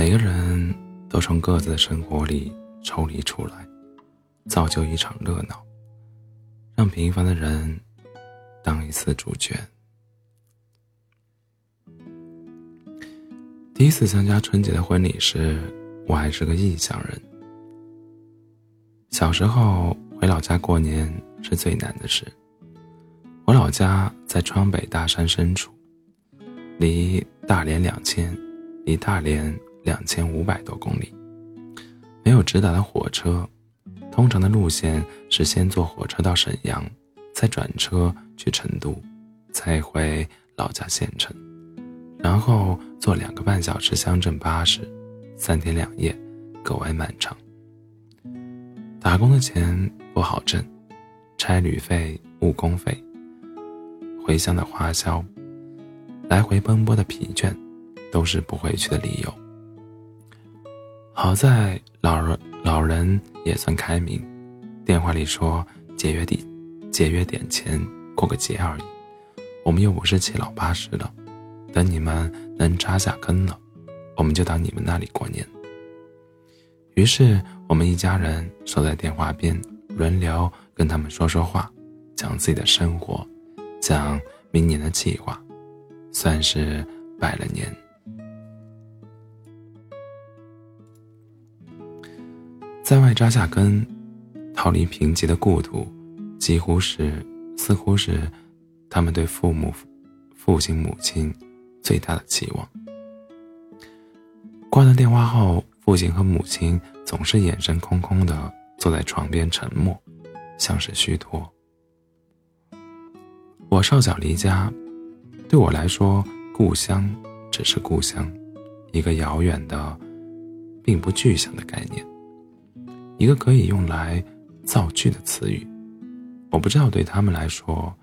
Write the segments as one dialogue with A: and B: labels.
A: 每个人都从各自的生活里抽离出来，造就一场热闹，让平凡的人当一次主角。第一次参加春节的婚礼时，我还是个异乡人。小时候回老家过年是最难的事。我老家在川北大山深处，离大连两千，离大连两千五百多公里，没有直达的火车。通常的路线是先坐火车到沈阳，再转车去成都，再回老家县城。然后坐两个半小时乡镇巴士，三天两夜，格外漫长。打工的钱不好挣，差旅费、误工费、回乡的花销，来回奔波的疲倦，都是不回去的理由。好在老人老人也算开明，电话里说节约点节约点钱过个节而已，我们又不是七老八十的。等你们能扎下根了，我们就到你们那里过年。于是我们一家人守在电话边，轮流跟他们说说话，讲自己的生活，讲明年的计划，算是拜了年。在外扎下根，逃离贫瘠的故土，几乎是，似乎是他们对父母、父亲、母亲。最大的期望。挂断电话后，父亲和母亲总是眼神空空的坐在床边沉默，像是虚脱。我少小离家，对我来说，故乡只是故乡，一个遥远的、并不具象的概念，一个可以用来造句的词语。我不知道对他们来说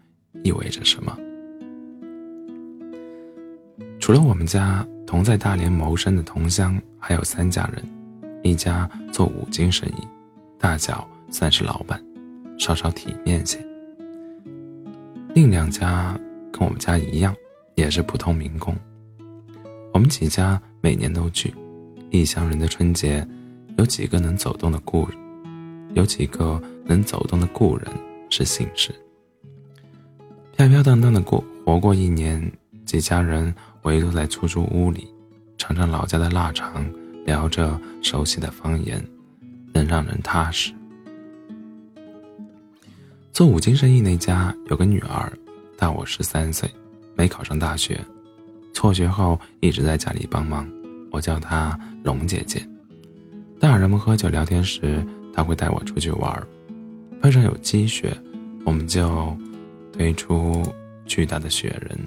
A: 意味着什么。除了我们家同在大连谋生的同乡，还有三家人，一家做五金生意，大小算是老板，稍稍体面些。另两家跟我们家一样，也是普通民工。我们几家每年都聚，异乡人的春节，有几个能走动的故，有几个能走动的故人是幸事。飘飘荡荡的过活过一年，几家人。围坐在出租屋里，尝尝老家的腊肠，聊着熟悉的方言，能让人踏实。做五金生意那家有个女儿，大我十三岁，没考上大学，辍学后一直在家里帮忙。我叫她龙姐姐。大人们喝酒聊天时，他会带我出去玩。碰上有积雪，我们就堆出巨大的雪人。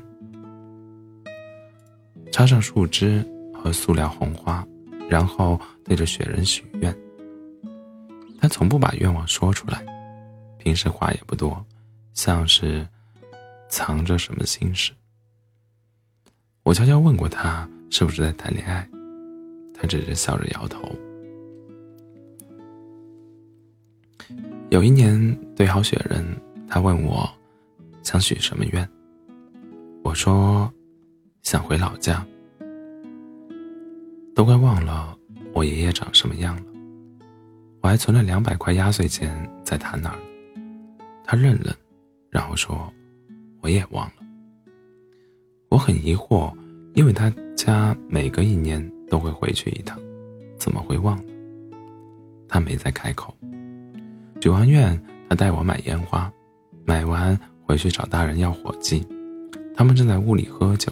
A: 插上树枝和塑料红花，然后对着雪人许愿。他从不把愿望说出来，平时话也不多，像是藏着什么心事。我悄悄问过他是不是在谈恋爱，他只是笑着摇头。有一年堆好雪人，他问我想许什么愿，我说。想回老家，都快忘了我爷爷长什么样了。我还存了两百块压岁钱在他那儿。他愣愣，然后说：“我也忘了。”我很疑惑，因为他家每隔一年都会回去一趟，怎么会忘了？他没再开口。许完愿，他带我买烟花，买完回去找大人要火机。他们正在屋里喝酒。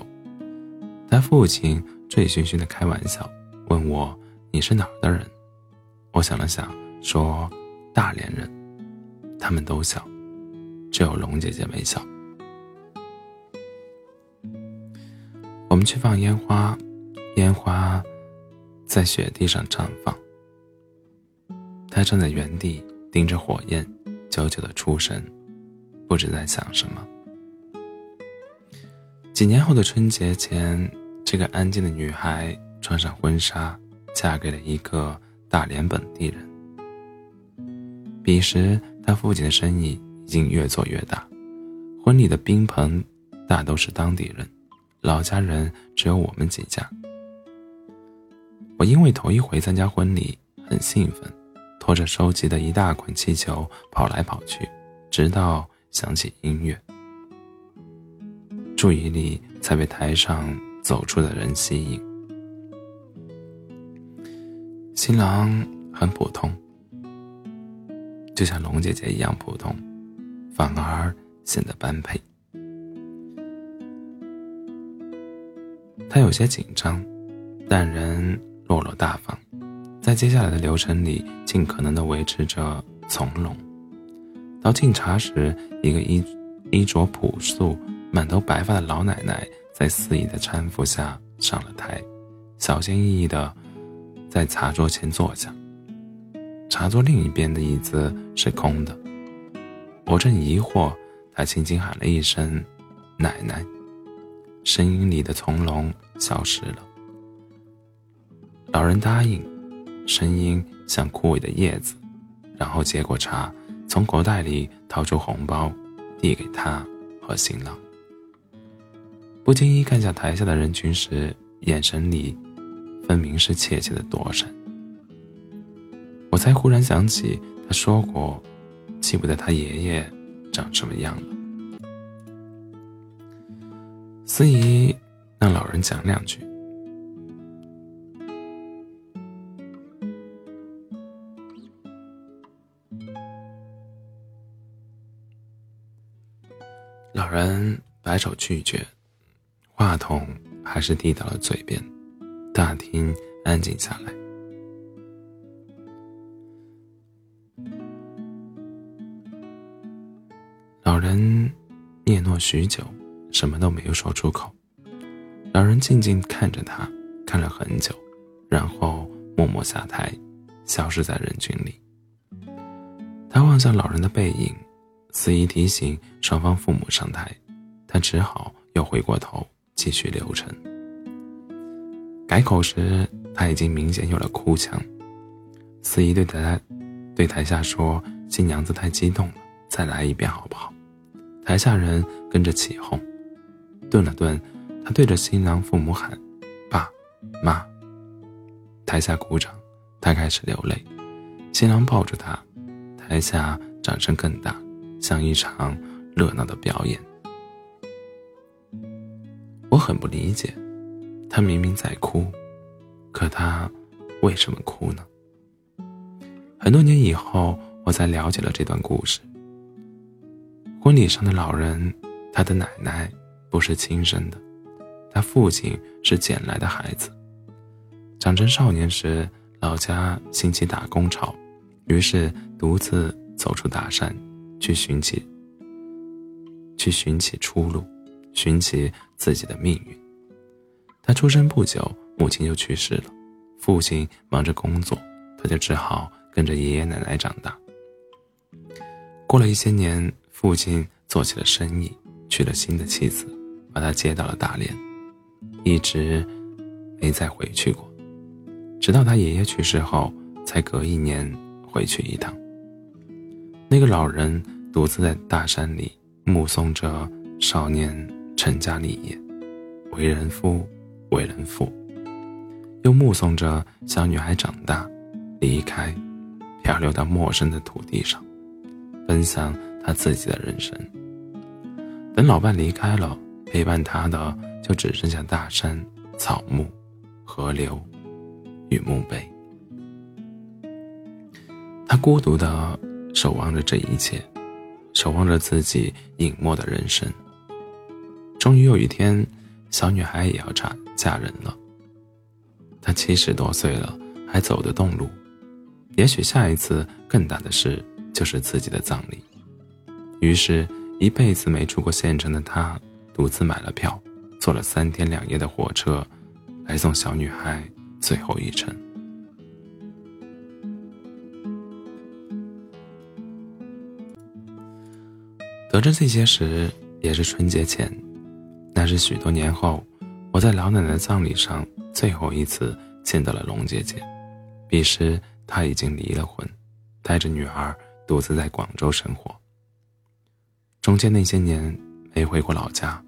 A: 他父亲醉醺醺的开玩笑，问我：“你是哪儿的人？”我想了想，说：“大连人。”他们都笑，只有龙姐姐没笑。我们去放烟花，烟花在雪地上绽放。他站在原地盯着火焰，久久的出神，不知在想什么。几年后的春节前，这个安静的女孩穿上婚纱，嫁给了一个大连本地人。彼时，他父亲的生意已经越做越大，婚礼的宾朋大都是当地人，老家人只有我们几家。我因为头一回参加婚礼，很兴奋，拖着收集的一大捆气球跑来跑去，直到响起音乐，注意力才被台上走出的人吸引。新郎很普通，就像龙姐姐一样普通，反而显得般配。他有些紧张，但仍。落落大方，在接下来的流程里，尽可能的维持着从容。到敬茶时，一个衣衣着朴素、满头白发的老奶奶在司仪的搀扶下上了台，小心翼翼的在茶桌前坐下。茶桌另一边的椅子是空的。我正疑惑，她轻轻喊了一声“奶奶”，声音里的从容消失了。老人答应，声音像枯萎的叶子，然后接过茶，从口袋里掏出红包，递给他和新郎。不经意看向台下的人群时，眼神里分明是怯怯的躲闪。我才忽然想起，他说过，记不得他爷爷长什么样了。司仪让老人讲两句。老人摆手拒绝，话筒还是递到了嘴边，大厅安静下来。老人嗫嚅许久，什么都没有说出口。老人静静看着他，看了很久，然后默默下台，消失在人群里。他望向老人的背影。司仪提醒双方父母上台，他只好又回过头继续流程。改口时，他已经明显有了哭腔。司仪对台对台下说：“新娘子太激动了，再来一遍好不好？”台下人跟着起哄。顿了顿，他对着新郎父母喊：“爸妈。”台下鼓掌，他开始流泪。新郎抱住他，台下掌声更大。像一场热闹的表演，我很不理解，他明明在哭，可他为什么哭呢？很多年以后，我才了解了这段故事。婚礼上的老人，他的奶奶不是亲生的，他父亲是捡来的孩子。长成少年时，老家兴起打工潮，于是独自走出大山。去寻起，去寻起出路，寻起自己的命运。他出生不久，母亲就去世了，父亲忙着工作，他就只好跟着爷爷奶奶长大。过了一些年，父亲做起了生意，娶了新的妻子，把他接到了大连，一直没再回去过，直到他爷爷去世后，才隔一年回去一趟。那个老人独自在大山里目送着少年成家立业，为人夫，为人父，又目送着小女孩长大，离开，漂流到陌生的土地上，奔向他自己的人生。等老伴离开了，陪伴他的就只剩下大山、草木、河流与墓碑。他孤独的。守望着这一切，守望着自己隐没的人生。终于有一天，小女孩也要嫁嫁人了。她七十多岁了，还走得动路。也许下一次更大的事就是自己的葬礼。于是，一辈子没出过县城的她，独自买了票，坐了三天两夜的火车，来送小女孩最后一程。得知这些时，也是春节前，那是许多年后，我在老奶奶葬礼上最后一次见到了龙姐姐。彼时她已经离了婚，带着女儿独自在广州生活。中间那些年没回过老家，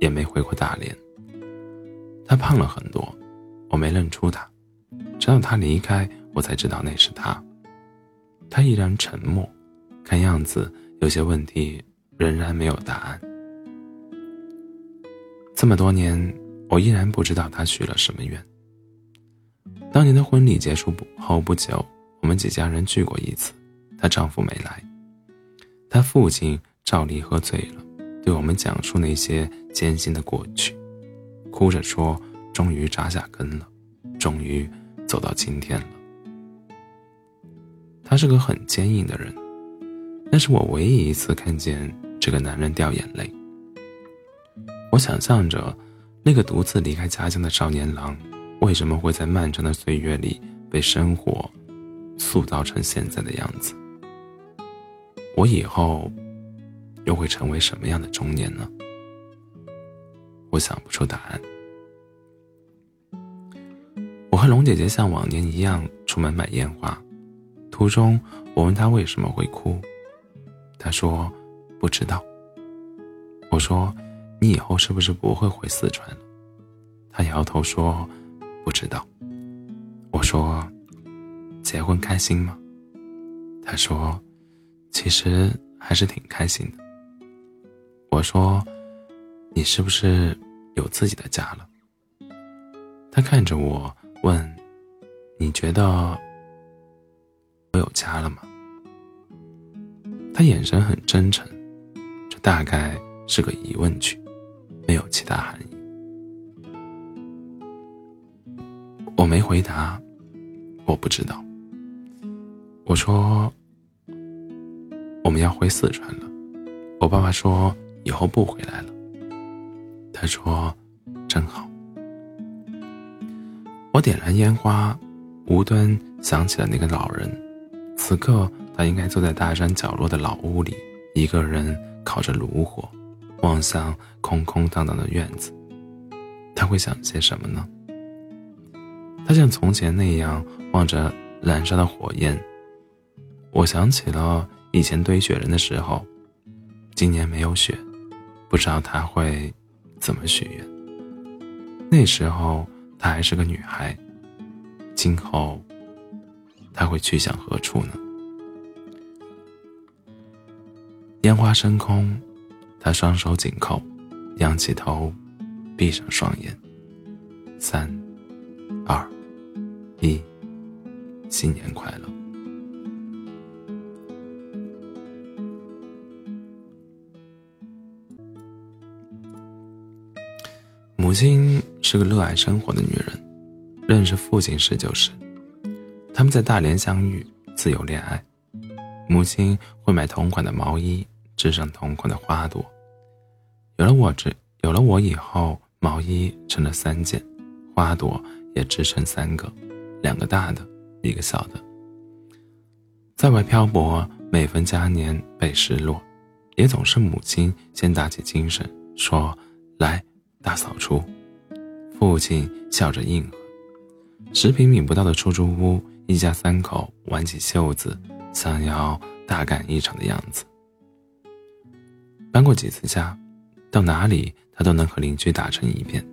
A: 也没回过大连。她胖了很多，我没认出她，直到她离开，我才知道那是她。她依然沉默，看样子有些问题仍然没有答案。这么多年，我依然不知道他许了什么愿。当年的婚礼结束后不久，我们几家人聚过一次，她丈夫没来。她父亲照例喝醉了，对我们讲述那些艰辛的过去，哭着说：“终于扎下根了，终于走到今天了。”他是个很坚硬的人，那是我唯一一次看见这个男人掉眼泪。我想象着，那个独自离开家乡的少年郎，为什么会在漫长的岁月里被生活塑造成现在的样子？我以后又会成为什么样的中年呢？我想不出答案。我和龙姐姐像往年一样出门买烟花，途中我问她为什么会哭，她说不知道。我说。你以后是不是不会回四川了？他摇头说：“不知道。”我说：“结婚开心吗？”他说：“其实还是挺开心的。”我说：“你是不是有自己的家了？”他看着我问：“你觉得我有家了吗？”他眼神很真诚，大概是个疑问句。没有其他含义。我没回答，我不知道。我说我们要回四川了。我爸爸说以后不回来了。他说真好。我点燃烟花，无端想起了那个老人。此刻他应该坐在大山角落的老屋里，一个人烤着炉火。望向空空荡荡的院子，他会想些什么呢？他像从前那样望着燃烧的火焰。我想起了以前堆雪人的时候，今年没有雪，不知道他会怎么许愿。那时候她还是个女孩，今后她会去向何处呢？烟花升空。他双手紧扣，仰起头，闭上双眼。三、二、一，新年快乐！母亲是个热爱生活的女人，认识父亲时就是，他们在大连相遇，自由恋爱。母亲会买同款的毛衣，织上同款的花朵。有了我这，有了我以后，毛衣成了三件，花朵也织成三个，两个大的，一个小的。在外漂泊，每逢佳年倍失落，也总是母亲先打起精神，说：“来，大扫除。”父亲笑着应和。十平米不到的出租屋，一家三口挽起袖子，想要大干一场的样子。搬过几次家。到哪里，他都能和邻居打成一片。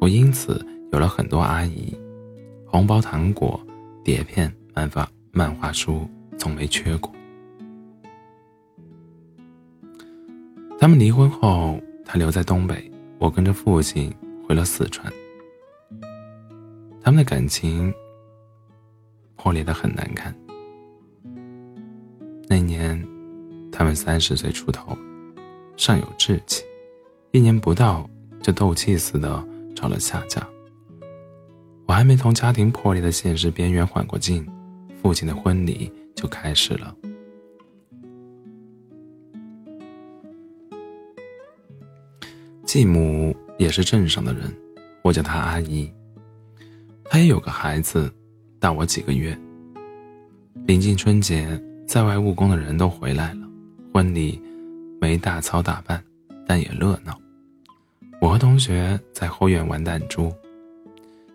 A: 我因此有了很多阿姨，红包、糖果、碟片、漫画、漫画书从没缺过。他们离婚后，他留在东北，我跟着父亲回了四川。他们的感情破裂的很难看。那年，他们三十岁出头。尚有志气，一年不到就斗气似的找了下家。我还没从家庭破裂的现实边缘缓过劲，父亲的婚礼就开始了。继母也是镇上的人，我叫她阿姨。她也有个孩子，大我几个月。临近春节，在外务工的人都回来了，婚礼。没大操大办，但也热闹。我和同学在后院玩弹珠。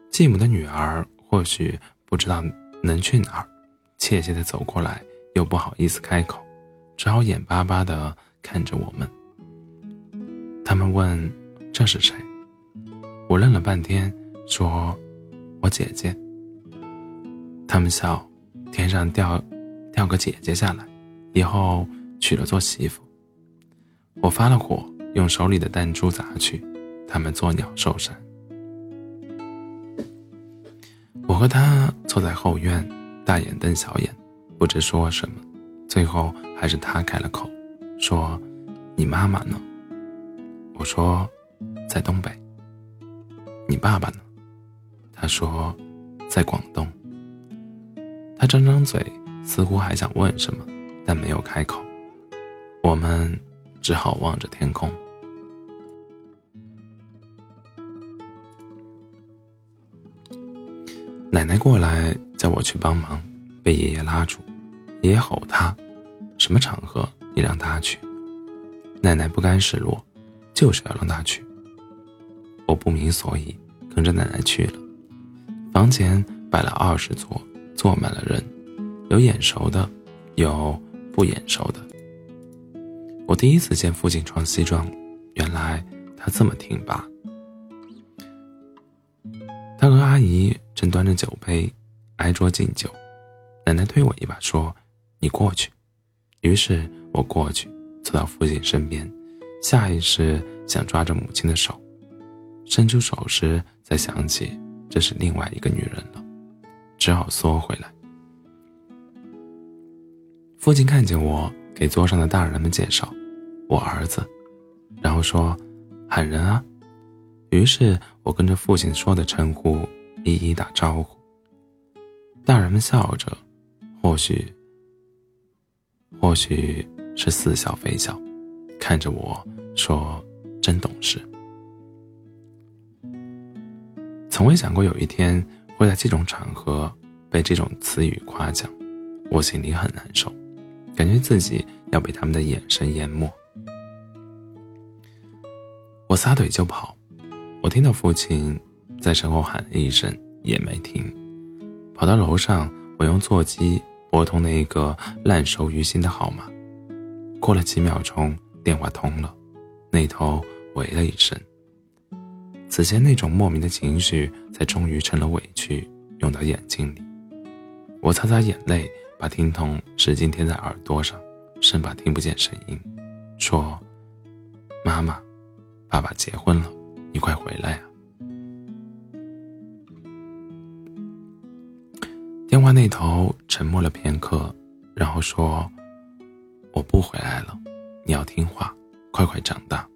A: 继母的女儿或许不知道能去哪儿，怯怯地走过来，又不好意思开口，只好眼巴巴地看着我们。他们问：“这是谁？”我愣了半天，说：“我姐姐。”他们笑，天上掉掉个姐姐下来，以后娶了做媳妇。我发了火，用手里的弹珠砸去，他们作鸟兽散。我和他坐在后院，大眼瞪小眼，不知说什么。最后还是他开了口，说：“你妈妈呢？”我说：“在东北。”你爸爸呢？他说：“在广东。”他张张嘴，似乎还想问什么，但没有开口。我们只好望着天空。奶奶过来叫我去帮忙，被爷爷拉住。爷爷吼他：“什么场合你让他去？”奶奶不甘示弱，就是要让他去。我不明所以，跟着奶奶去了。房前摆了二十桌，坐满了人，有眼熟的，有不眼熟的。我第一次见父亲穿西装，原来他这么挺拔。他和阿姨正端着酒杯，挨桌敬酒。奶奶推我一把，说：“你过去。”于是我过去，坐到父亲身边，下意识想抓着母亲的手，伸出手时才想起这是另外一个女人了，只好缩回来。父亲看见我，给桌上的大人们介绍：“我儿子。”然后说：“喊人啊。”于是我跟着父亲说的称呼，一一打招呼。大人们笑着，或许，或许是似笑非笑，看着我说：“真懂事。”从未想过有一天会在这种场合被这种词语夸奖，我心里很难受，感觉自己要被他们的眼神淹没。我撒腿就跑。我听到父亲在身后喊了一声，也没停，跑到楼上。我用座机拨通那个烂熟于心的号码，过了几秒钟，电话通了，那头喂了一声。此前那种莫名的情绪，才终于成了委屈，涌到眼睛里。我擦擦眼泪，把听筒使劲贴在耳朵上，生怕听不见声音，说：“妈妈，爸爸结婚了。”你快回来啊！电话那头沉默了片刻，然后说：“我不回来了，你要听话，快快长大。”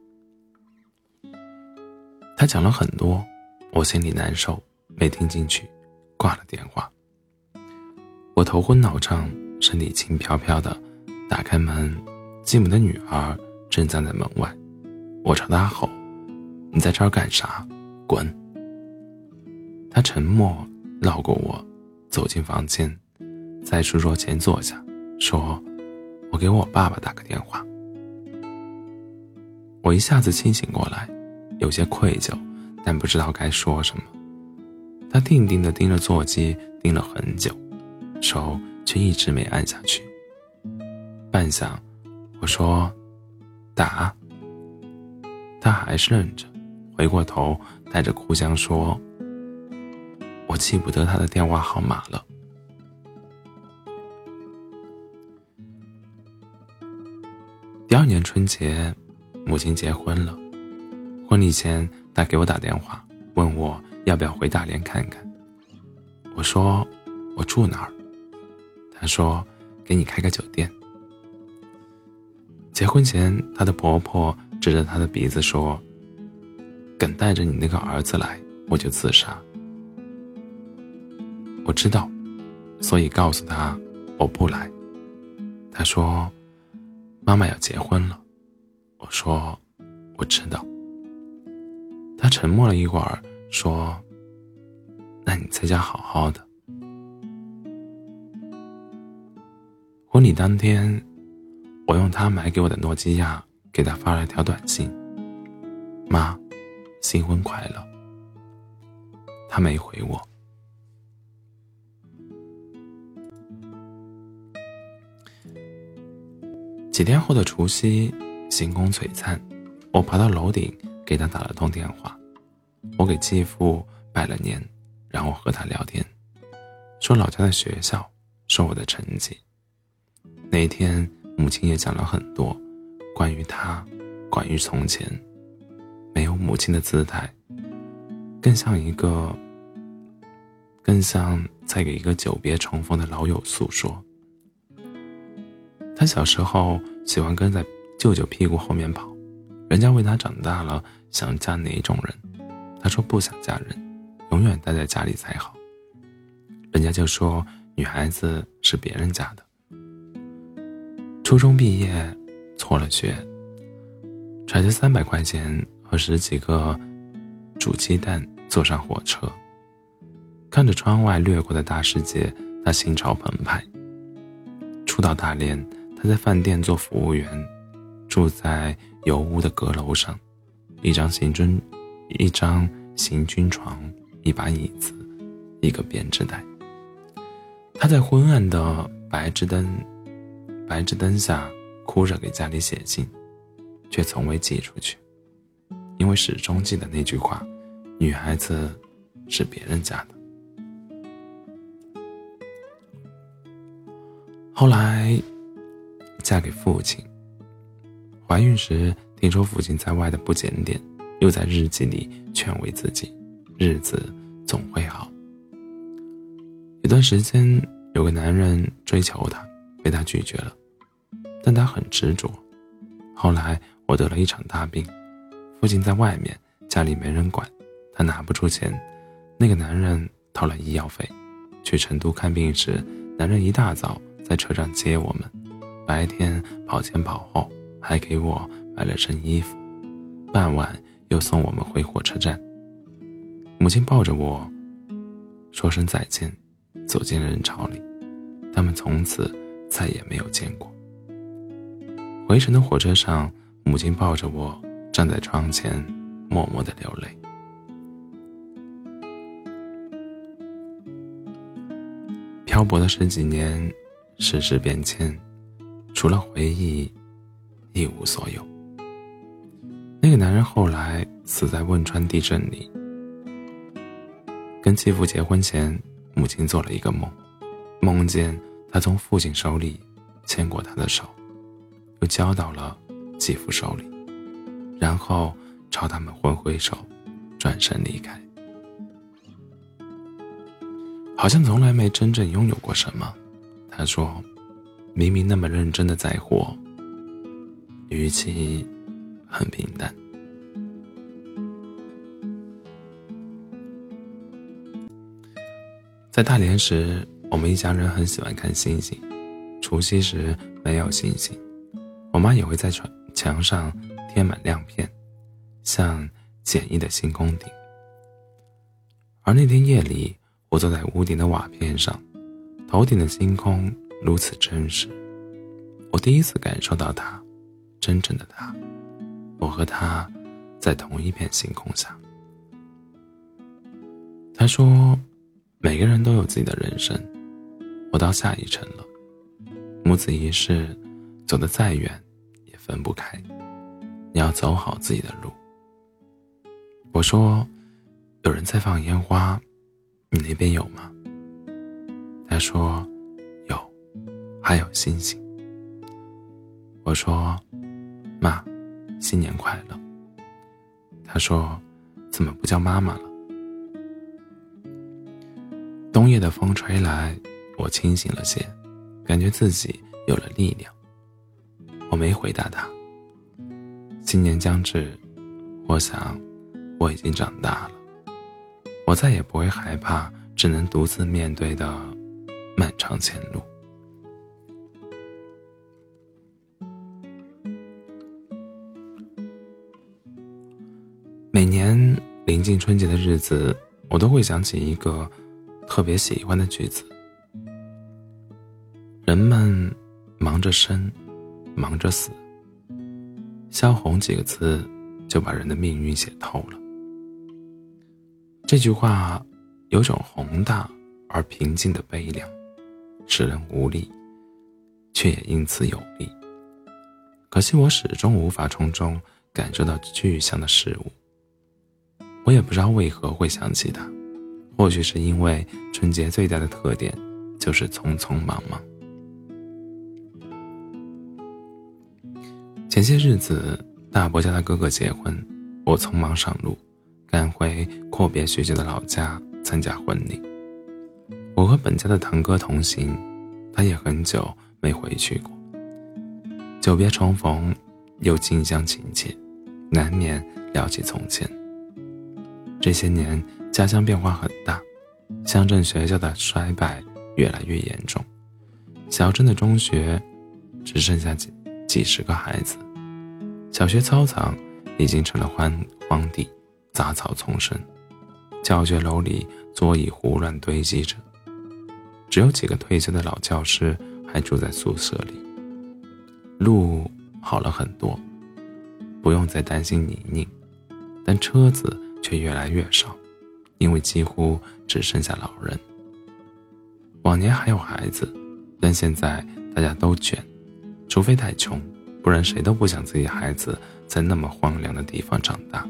A: 他讲了很多，我心里难受，没听进去，挂了电话。我头昏脑胀，身体轻飘飘的，打开门，继母的女儿正站在门外，我朝他吼。你在这儿干啥？滚！他沉默，绕过我，走进房间，在书桌前坐下，说：“我给我爸爸打个电话。”我一下子清醒过来，有些愧疚，但不知道该说什么。他定定地盯着座机，盯了很久，手却一直没按下去。半晌，我说：“打。”他还是愣着。回过头，带着哭腔说：“我记不得他的电话号码了。”第二年春节，母亲结婚了。婚礼前，他给我打电话，问我要不要回大连看看。我说：“我住哪儿？”他说：“给你开个酒店。”结婚前，她的婆婆指着他的鼻子说。敢带着你那个儿子来，我就自杀。我知道，所以告诉他我不来。他说：“妈妈要结婚了。”我说：“我知道。”他沉默了一会儿，说：“那你在家好好的。”婚礼当天，我用他买给我的诺基亚给他发了条短信：“妈。”新婚快乐。他没回我。几天后的除夕，星空璀璨，我爬到楼顶给他打了通电话。我给继父拜了年，然后和他聊天，说老家的学校，说我的成绩。那天，母亲也讲了很多，关于他，关于从前。没有母亲的姿态，更像一个，更像在给一个久别重逢的老友诉说。他小时候喜欢跟在舅舅屁股后面跑，人家问他长大了想嫁哪种人，他说不想嫁人，永远待在家里才好。人家就说女孩子是别人家的。初中毕业，辍了学，揣着三百块钱。和十几个煮鸡蛋，坐上火车，看着窗外掠过的大世界，他心潮澎湃。初到大连，他在饭店做服务员，住在油污的阁楼上，一张行军，一张行军床，一把椅子，一个编织袋。他在昏暗的白炽灯，白炽灯下哭着给家里写信，却从未寄出去。因为始终记得那句话：“女孩子是别人家的。”后来嫁给父亲，怀孕时听说父亲在外的不检点，又在日记里劝慰自己：“日子总会好。”有段时间，有个男人追求她，被她拒绝了，但他很执着。后来我得了一场大病。父亲在外面，家里没人管，他拿不出钱。那个男人掏了医药费。去成都看病时，男人一大早在车站接我们，白天跑前跑后，还给我买了身衣服。傍晚又送我们回火车站。母亲抱着我，说声再见，走进人潮里。他们从此再也没有见过。回程的火车上，母亲抱着我。站在窗前，默默的流泪。漂泊的十几年，世事变迁，除了回忆，一无所有。那个男人后来死在汶川地震里。跟继父结婚前，母亲做了一个梦，梦见他从父亲手里牵过他的手，又交到了继父手里。然后朝他们挥挥手，转身离开，好像从来没真正拥有过什么。他说：“明明那么认真的在活，语气很平淡。”在大连时，我们一家人很喜欢看星星。除夕时没有星星，我妈也会在墙墙上。贴满亮片，像简易的星空顶。而那天夜里，我坐在屋顶的瓦片上，头顶的星空如此真实，我第一次感受到它，真正的它。我和他在同一片星空下。他说：“每个人都有自己的人生，我到下一程了。母子一世，走得再远，也分不开。”你要走好自己的路。我说：“有人在放烟花，你那边有吗？”他说：“有，还有星星。”我说：“妈，新年快乐。”他说：“怎么不叫妈妈了？”冬夜的风吹来，我清醒了些，感觉自己有了力量。我没回答他。新年将至，我想，我已经长大了，我再也不会害怕只能独自面对的漫长前路。每年临近春节的日子，我都会想起一个特别喜欢的句子：人们忙着生，忙着死。萧红几个字，就把人的命运写透了。这句话有种宏大而平静的悲凉，使人无力，却也因此有力。可惜我始终无法从中感受到具象的事物。我也不知道为何会想起他，或许是因为春节最大的特点就是匆匆忙忙。前些日子，大伯家的哥哥结婚，我匆忙上路，赶回阔别许久的老家参加婚礼。我和本家的堂哥同行，他也很久没回去过。久别重逢，又近乡情怯，难免聊起从前。这些年，家乡变化很大，乡镇学校的衰败越来越严重，小镇的中学只剩下几。几十个孩子，小学操场已经成了荒荒地，杂草丛生。教学楼里桌椅胡乱堆积着，只有几个退休的老教师还住在宿舍里。路好了很多，不用再担心泥泞，但车子却越来越少，因为几乎只剩下老人。往年还有孩子，但现在大家都卷。除非太穷，不然谁都不想自己孩子在那么荒凉的地方长大。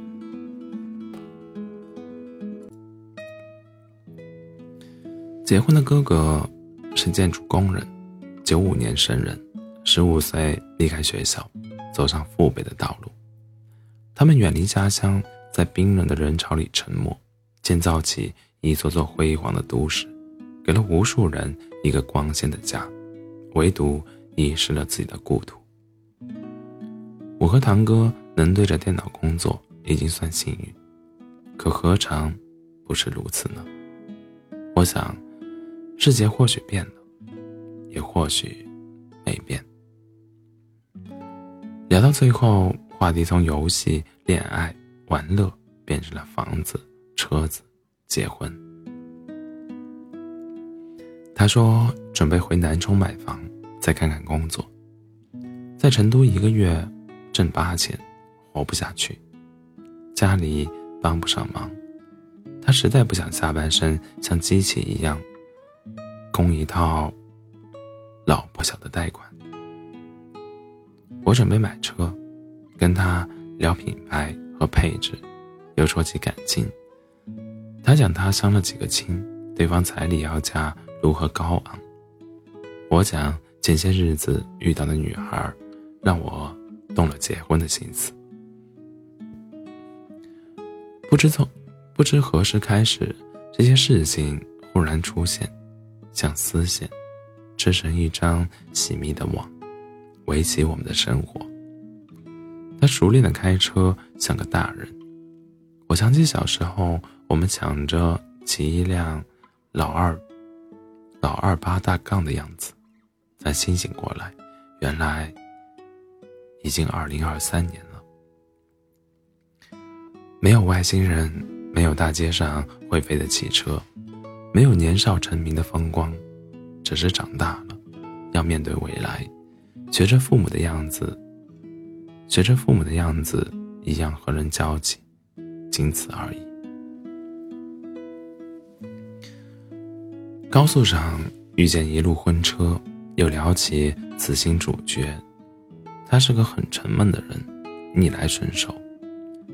A: 结婚的哥哥是建筑工人，九五年生人，十五岁离开学校，走上父辈的道路。他们远离家乡，在冰冷的人潮里沉默，建造起一座座辉煌的都市，给了无数人一个光鲜的家，唯独。遗失了自己的故土。我和堂哥能对着电脑工作已经算幸运，可何尝不是如此呢？我想，世界或许变了，也或许没变。聊到最后，话题从游戏、恋爱、玩乐变成了房子、车子、结婚。他说准备回南充买房。再看看工作，在成都一个月挣八千，活不下去，家里帮不上忙，他实在不想下半生像机器一样供一套老婆小的贷款。我准备买车，跟他聊品牌和配置，又说起感情。他讲他相了几个亲，对方彩礼要价如何高昂，我讲。前些日子遇到的女孩，让我动了结婚的心思。不知从不知何时开始，这些事情忽然出现，像丝线，织成一张细密的网，围起我们的生活。他熟练的开车，像个大人。我想起小时候，我们抢着骑一辆老二老二八大杠的样子。才清醒过来，原来已经二零二三年了。没有外星人，没有大街上会飞的汽车，没有年少成名的风光，只是长大了，要面对未来，学着父母的样子，学着父母的样子一样和人交际，仅此而已。高速上遇见一路婚车。又聊起此行主角，他是个很沉闷的人，逆来顺受。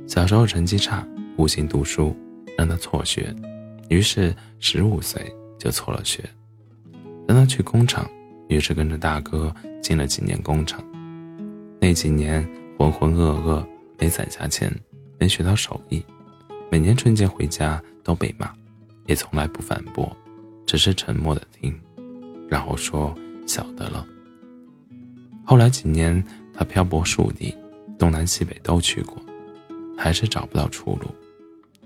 A: 小时候成绩差，不行读书，让他辍学，于是十五岁就辍了学。让他去工厂，于是跟着大哥进了几年工厂。那几年浑浑噩噩，没攒下钱，没学到手艺，每年春节回家都被骂，也从来不反驳，只是沉默的听，然后说。晓得了。后来几年，他漂泊数地，东南西北都去过，还是找不到出路，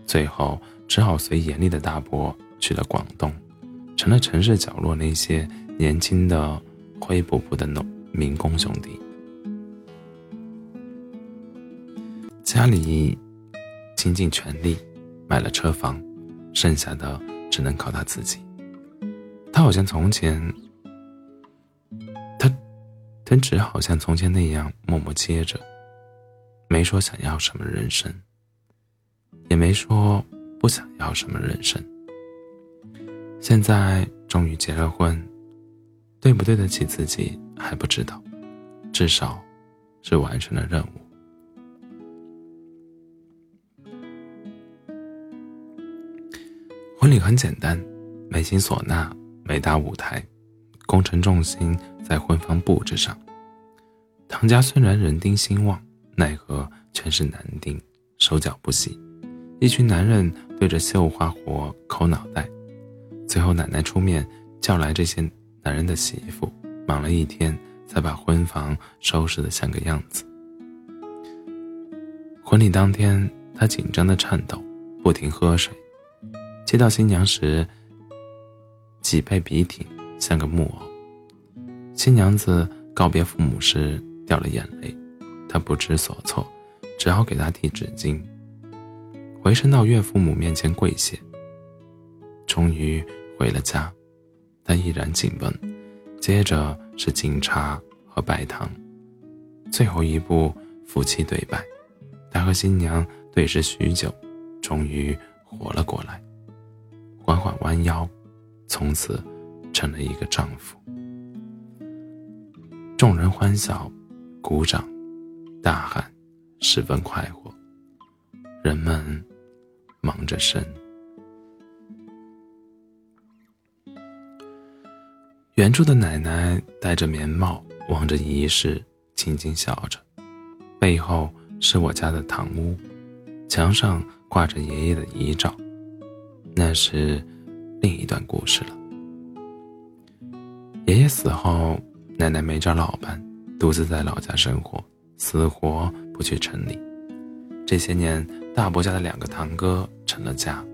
A: 最后只好随严厉的大伯去了广东，成了城市角落那些年轻的灰扑扑的农民工兄弟。家里倾尽全力买了车房，剩下的只能靠他自己。他好像从前。但只好像从前那样默默接着，没说想要什么人生，也没说不想要什么人生。现在终于结了婚，对不对得起自己还不知道，至少是完成了任务。婚礼很简单，美心唢呐，没搭舞台，工程重心在婚房布置上。唐家虽然人丁兴旺，奈何全是男丁，手脚不细，一群男人对着绣花活抠脑袋。最后奶奶出面叫来这些男人的媳妇，忙了一天才把婚房收拾得像个样子。婚礼当天，她紧张的颤抖，不停喝水。接到新娘时，脊背笔挺，像个木偶。新娘子告别父母时。掉了眼泪，他不知所措，只好给他递纸巾。回身到岳父母面前跪谢。终于回了家，但依然紧绷。接着是敬茶和拜堂，最后一步夫妻对拜。他和新娘对视许久，终于活了过来，缓缓弯腰，从此成了一个丈夫。众人欢笑。鼓掌，大喊，十分快活。人们忙着生。远处的奶奶戴着棉帽，望着仪式，轻轻笑着。背后是我家的堂屋，墙上挂着爷爷的遗照，那是另一段故事了。爷爷死后，奶奶没找老伴。独自在老家生活，死活不去城里。这些年，大伯家的两个堂哥成了家，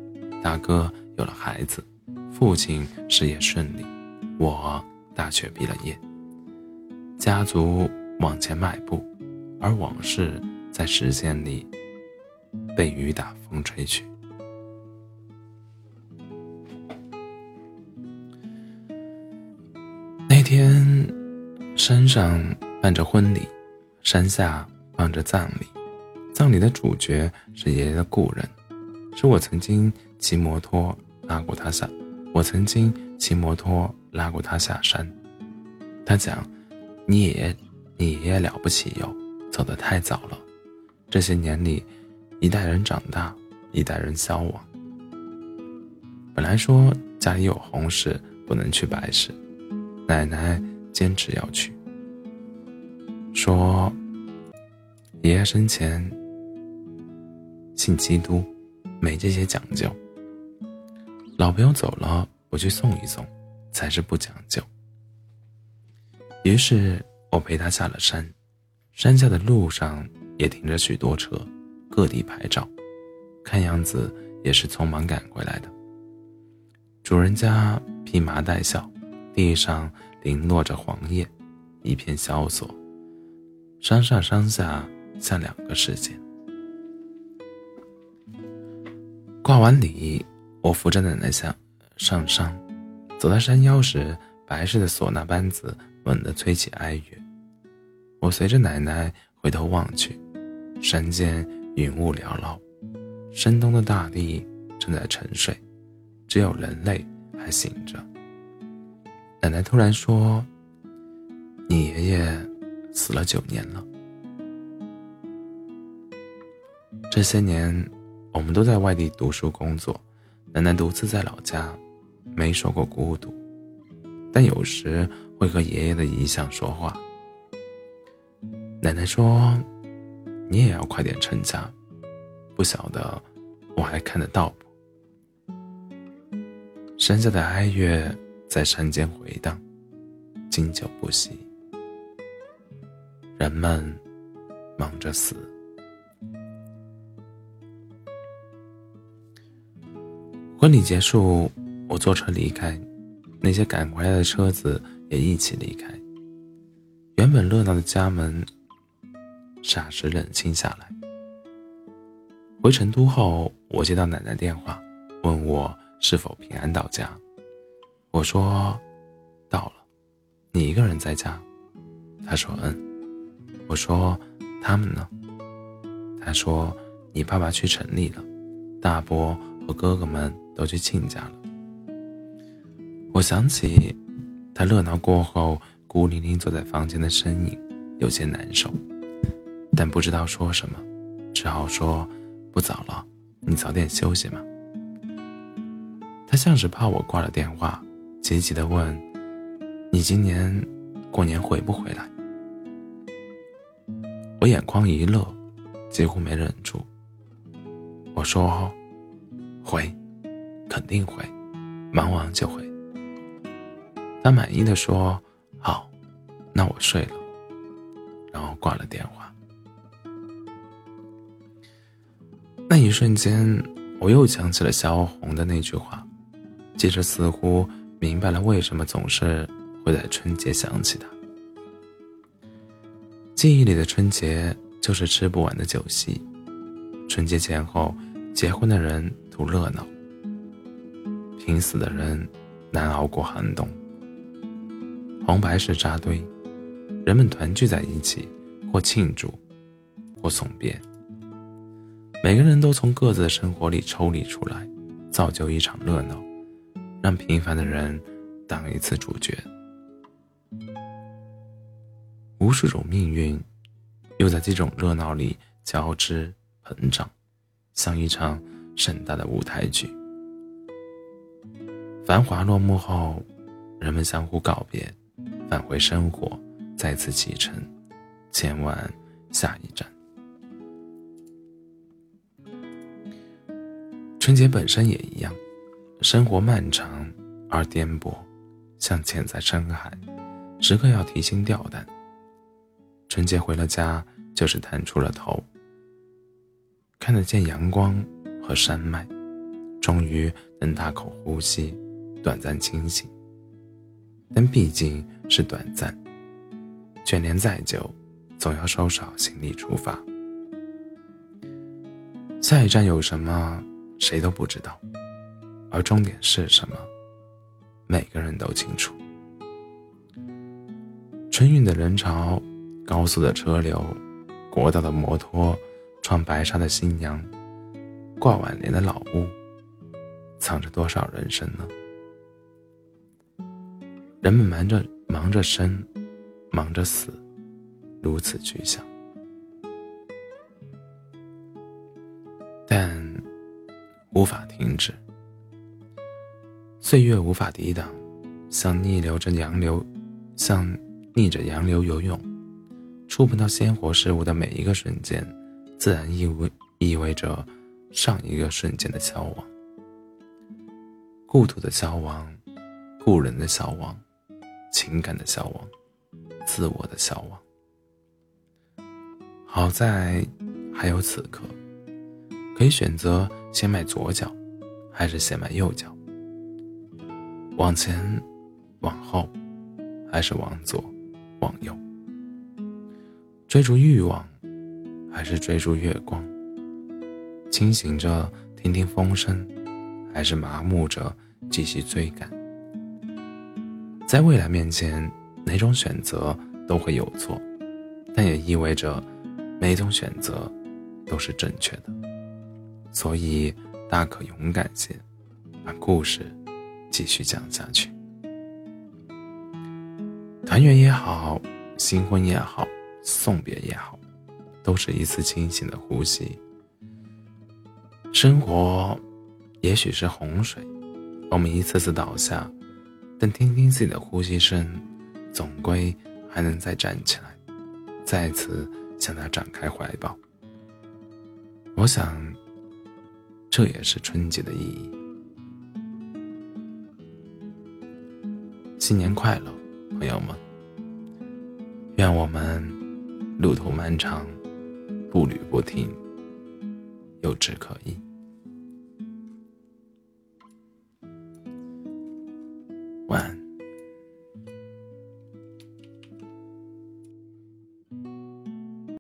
A: 大哥有了孩子，父亲事业顺利，我大学毕了业，家族往前迈步，而往事在时间里被雨打风吹去。天，山上。办着婚礼，山下办着葬礼。葬礼的主角是爷爷的故人，是我曾经骑摩托拉过他下，我曾经骑摩托拉过他下山。他讲：“你爷爷，你爷爷了不起哟，走得太早了。这些年里，一代人长大，一代人消亡。本来说家里有红事不能去白事，奶奶坚持要去。”说，爷爷生前信基督，没这些讲究。老朋友走了，我去送一送，才是不讲究。于是我陪他下了山，山下的路上也停着许多车，各地拍照，看样子也是匆忙赶回来的。主人家披麻戴孝，地上零落着黄叶，一片萧索。山上山下像两个世界。挂完礼，我扶着奶奶下上山，走到山腰时，白色的唢呐班子猛地吹起哀乐。我随着奶奶回头望去，山间云雾缭绕，深冬的大地正在沉睡，只有人类还醒着。奶奶突然说：“你爷爷。”死了九年了。这些年，我们都在外地读书工作，奶奶独自在老家，没受过孤独，但有时会和爷爷的遗像说话。奶奶说：“你也要快点成家，不晓得我还看得到不？”山下的哀乐在山间回荡，经久不息。人们忙着死。婚礼结束，我坐车离开，那些赶回来的车子也一起离开。原本热闹的家门，霎时冷清下来。回成都后，我接到奶奶电话，问我是否平安到家。我说到了。你一个人在家？他说嗯。我说：“他们呢？”他说：“你爸爸去城里了，大伯和哥哥们都去亲家了。”我想起他热闹过后孤零零坐在房间的身影，有些难受，但不知道说什么，只好说：“不早了，你早点休息嘛。”他像是怕我挂了电话，急急地问：“你今年过年回不回来？”我眼眶一乐，几乎没忍住。我说：“回，肯定回，忙完就回。”他满意的说：“好，那我睡了。”然后挂了电话。那一瞬间，我又想起了萧红的那句话，接着似乎明白了为什么总是会在春节想起他。记忆里的春节就是吃不完的酒席，春节前后，结婚的人图热闹，拼死的人难熬过寒冬。红白事扎堆，人们团聚在一起，或庆祝，或送别。每个人都从各自的生活里抽离出来，造就一场热闹，让平凡的人当一次主角。无数种命运，又在这种热闹里交织膨胀，像一场盛大的舞台剧。繁华落幕后，人们相互告别，返回生活，再次启程，前往下一站。春节本身也一样，生活漫长而颠簸，像潜在深海，时刻要提心吊胆。春节回了家，就是探出了头，看得见阳光和山脉，终于能大口呼吸，短暂清醒。但毕竟是短暂，眷恋再久，总要收拾好行李出发。下一站有什么？谁都不知道，而终点是什么，每个人都清楚。春运的人潮，高速的车流，国道的摩托，穿白纱的新娘，挂挽联的老屋，藏着多少人生呢？人们忙着忙着生，忙着死，如此具象。无法停止，岁月无法抵挡，像逆流着洋流，像逆着洋流游泳，触碰到鲜活事物的每一个瞬间，自然意味意味着上一个瞬间的消亡。故土的消亡，故人的消亡，情感的消亡，自我的消亡。好在还有此刻，可以选择。先迈左脚，还是先迈右脚？往前，往后，还是往左，往右？追逐欲望，还是追逐月光？清醒着听听风声，还是麻木着继续追赶？在未来面前，哪种选择都会有错，但也意味着每种选择都是正确的。所以，大可勇敢些，把故事继续讲下去。团圆也好，新婚也好，送别也好，都是一次清醒的呼吸。生活也许是洪水，我们一次次倒下，但听听自己的呼吸声，总归还能再站起来，再次向他展开怀抱。我想。这也是春节的意义。新年快乐，朋友们！愿我们路途漫长，步履不停，有志可依。